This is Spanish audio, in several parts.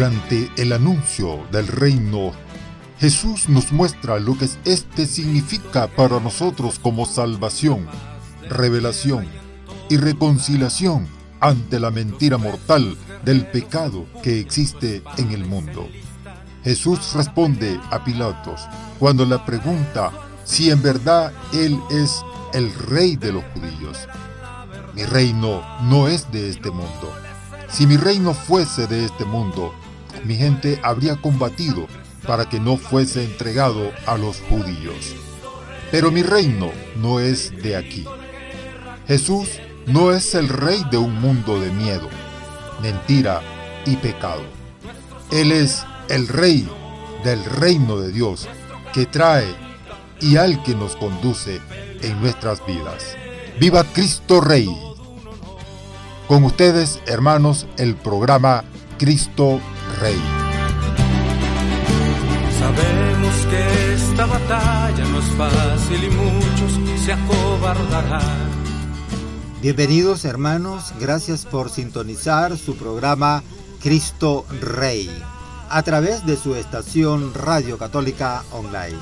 Durante el anuncio del reino, Jesús nos muestra lo que este significa para nosotros como salvación, revelación y reconciliación ante la mentira mortal del pecado que existe en el mundo. Jesús responde a Pilatos cuando le pregunta si en verdad Él es el rey de los judíos. Mi reino no es de este mundo. Si mi reino fuese de este mundo, mi gente habría combatido para que no fuese entregado a los judíos. Pero mi reino no es de aquí. Jesús no es el rey de un mundo de miedo, mentira y pecado. Él es el rey del reino de Dios que trae y al que nos conduce en nuestras vidas. ¡Viva Cristo Rey! Con ustedes, hermanos, el programa Cristo Rey. Sabemos que esta batalla no es fácil y muchos se acobardarán. Bienvenidos hermanos, gracias por sintonizar su programa Cristo Rey a través de su estación Radio Católica Online.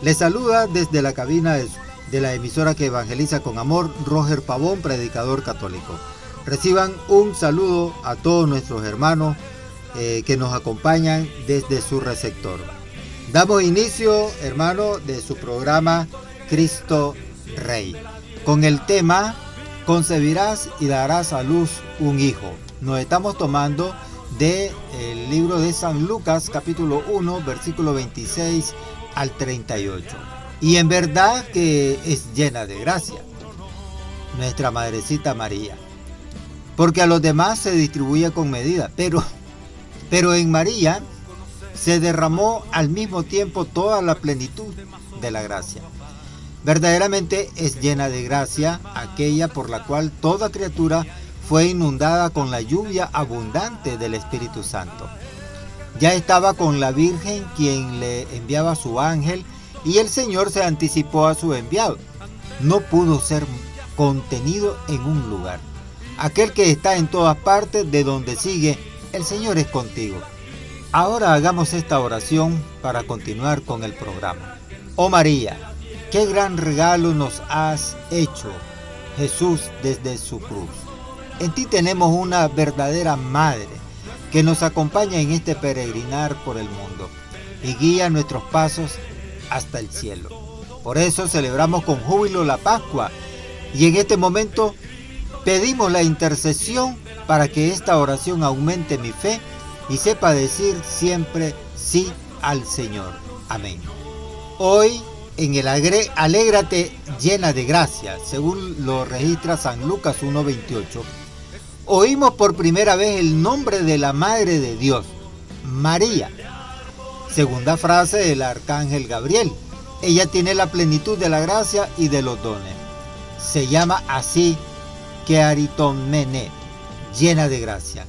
Les saluda desde la cabina de la emisora que evangeliza con amor Roger Pavón, predicador católico. Reciban un saludo a todos nuestros hermanos eh, que nos acompañan desde su receptor. Damos inicio, hermano, de su programa Cristo Rey, con el tema Concebirás y darás a luz un hijo. Nos estamos tomando del el libro de San Lucas capítulo 1 versículo 26 al 38. Y en verdad que es llena de gracia, nuestra Madrecita María. Porque a los demás se distribuye con medida, pero, pero en María se derramó al mismo tiempo toda la plenitud de la gracia. Verdaderamente es llena de gracia aquella por la cual toda criatura fue inundada con la lluvia abundante del Espíritu Santo. Ya estaba con la Virgen quien le enviaba su ángel y el Señor se anticipó a su enviado. No pudo ser contenido en un lugar. Aquel que está en todas partes de donde sigue, el Señor es contigo. Ahora hagamos esta oración para continuar con el programa. Oh María, qué gran regalo nos has hecho, Jesús, desde su cruz. En ti tenemos una verdadera madre que nos acompaña en este peregrinar por el mundo y guía nuestros pasos hasta el cielo. Por eso celebramos con júbilo la Pascua y en este momento pedimos la intercesión para que esta oración aumente mi fe y sepa decir siempre sí al Señor. Amén. Hoy en el Alégrate llena de gracia, según lo registra San Lucas 1.28, oímos por primera vez el nombre de la Madre de Dios, María. Segunda frase del Arcángel Gabriel. Ella tiene la plenitud de la gracia y de los dones. Se llama así Keariton Mene, llena de gracia.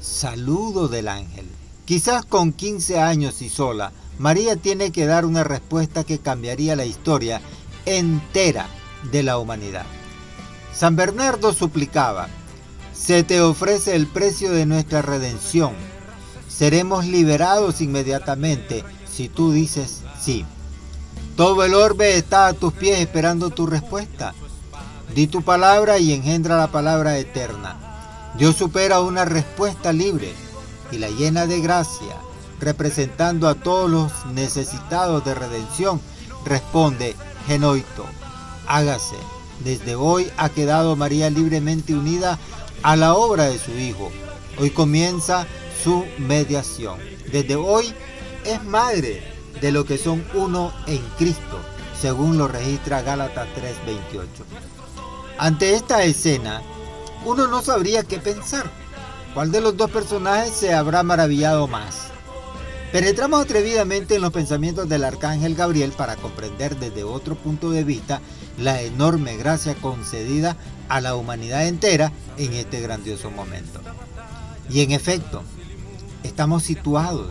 Saludo del ángel. Quizás con 15 años y sola, María tiene que dar una respuesta que cambiaría la historia entera de la humanidad. San Bernardo suplicaba, se te ofrece el precio de nuestra redención. Seremos liberados inmediatamente si tú dices sí. Todo el orbe está a tus pies esperando tu respuesta. Di tu palabra y engendra la palabra eterna. Dios supera una respuesta libre y la llena de gracia, representando a todos los necesitados de redención, responde Genoito, hágase. Desde hoy ha quedado María libremente unida a la obra de su Hijo. Hoy comienza su mediación. Desde hoy es madre de lo que son uno en Cristo, según lo registra Gálatas 3:28. Ante esta escena, uno no sabría qué pensar. ¿Cuál de los dos personajes se habrá maravillado más? Penetramos atrevidamente en los pensamientos del arcángel Gabriel para comprender desde otro punto de vista la enorme gracia concedida a la humanidad entera en este grandioso momento. Y en efecto, estamos situados,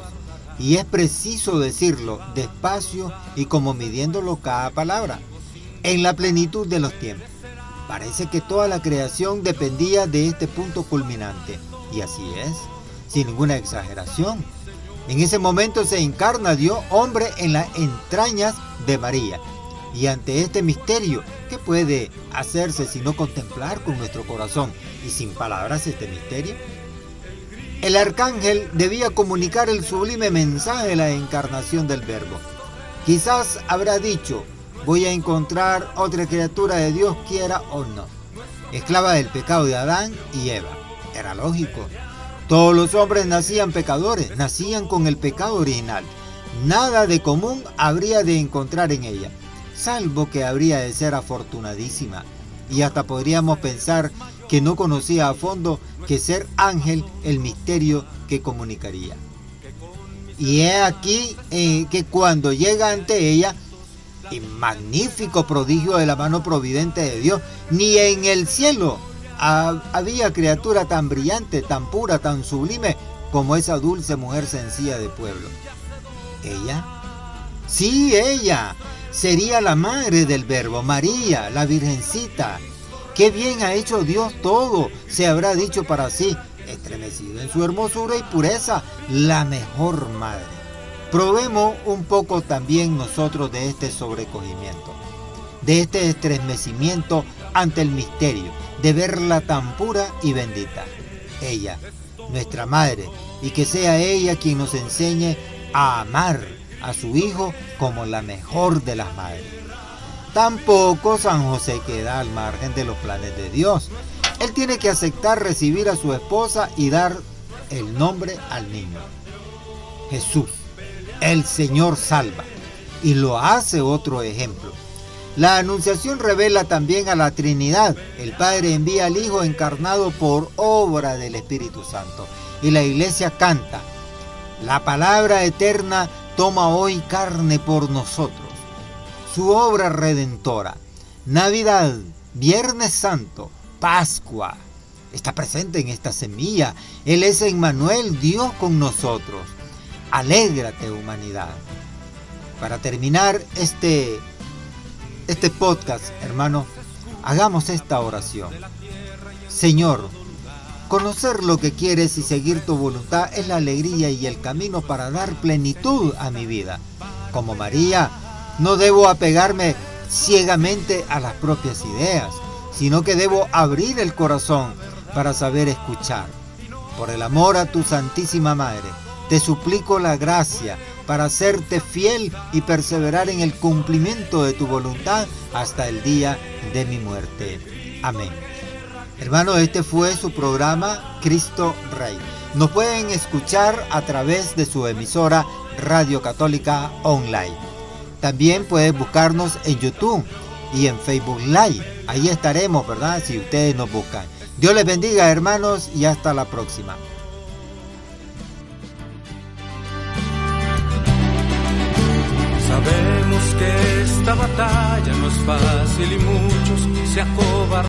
y es preciso decirlo despacio y como midiéndolo cada palabra, en la plenitud de los tiempos. Parece que toda la creación dependía de este punto culminante, y así es. sin ninguna exageración. En ese momento se encarna Dios hombre en las entrañas de María. Y ante este misterio, ¿qué puede hacerse sino contemplar con nuestro corazón y sin palabras este misterio? El arcángel debía comunicar el sublime mensaje de la encarnación del Verbo. Quizás habrá dicho, voy a encontrar otra criatura de Dios quiera o no. Esclava del pecado de Adán y Eva. Era lógico. Todos los hombres nacían pecadores, nacían con el pecado original. Nada de común habría de encontrar en ella, salvo que habría de ser afortunadísima. Y hasta podríamos pensar que no conocía a fondo que ser ángel el misterio que comunicaría. Y he aquí eh, que cuando llega ante ella, el magnífico prodigio de la mano providente de Dios, ni en el cielo había criatura tan brillante, tan pura, tan sublime como esa dulce mujer sencilla de pueblo. ¿Ella? Sí, ella. Sería la madre del verbo, María, la Virgencita. Qué bien ha hecho Dios todo, se habrá dicho para sí, estremecido en su hermosura y pureza, la mejor madre. Probemos un poco también nosotros de este sobrecogimiento, de este estremecimiento ante el misterio, de verla tan pura y bendita. Ella, nuestra madre, y que sea ella quien nos enseñe a amar a su hijo como la mejor de las madres. Tampoco San José queda al margen de los planes de Dios. Él tiene que aceptar recibir a su esposa y dar el nombre al niño. Jesús, el Señor salva. Y lo hace otro ejemplo. La anunciación revela también a la Trinidad. El Padre envía al Hijo encarnado por obra del Espíritu Santo. Y la iglesia canta, la palabra eterna toma hoy carne por nosotros. Su obra redentora, Navidad, Viernes Santo, Pascua, está presente en esta semilla. Él es Emmanuel, Dios con nosotros. Alégrate humanidad. Para terminar este este podcast, hermano, hagamos esta oración. Señor, conocer lo que quieres y seguir tu voluntad es la alegría y el camino para dar plenitud a mi vida. Como María, no debo apegarme ciegamente a las propias ideas, sino que debo abrir el corazón para saber escuchar. Por el amor a tu Santísima Madre, te suplico la gracia para hacerte fiel y perseverar en el cumplimiento de tu voluntad hasta el día de mi muerte. Amén. Hermano, este fue su programa Cristo Rey. Nos pueden escuchar a través de su emisora Radio Católica Online. También pueden buscarnos en YouTube y en Facebook Live. Ahí estaremos, ¿verdad? Si ustedes nos buscan. Dios les bendiga, hermanos, y hasta la próxima. Batalla no es fácil y muchos se acobardan.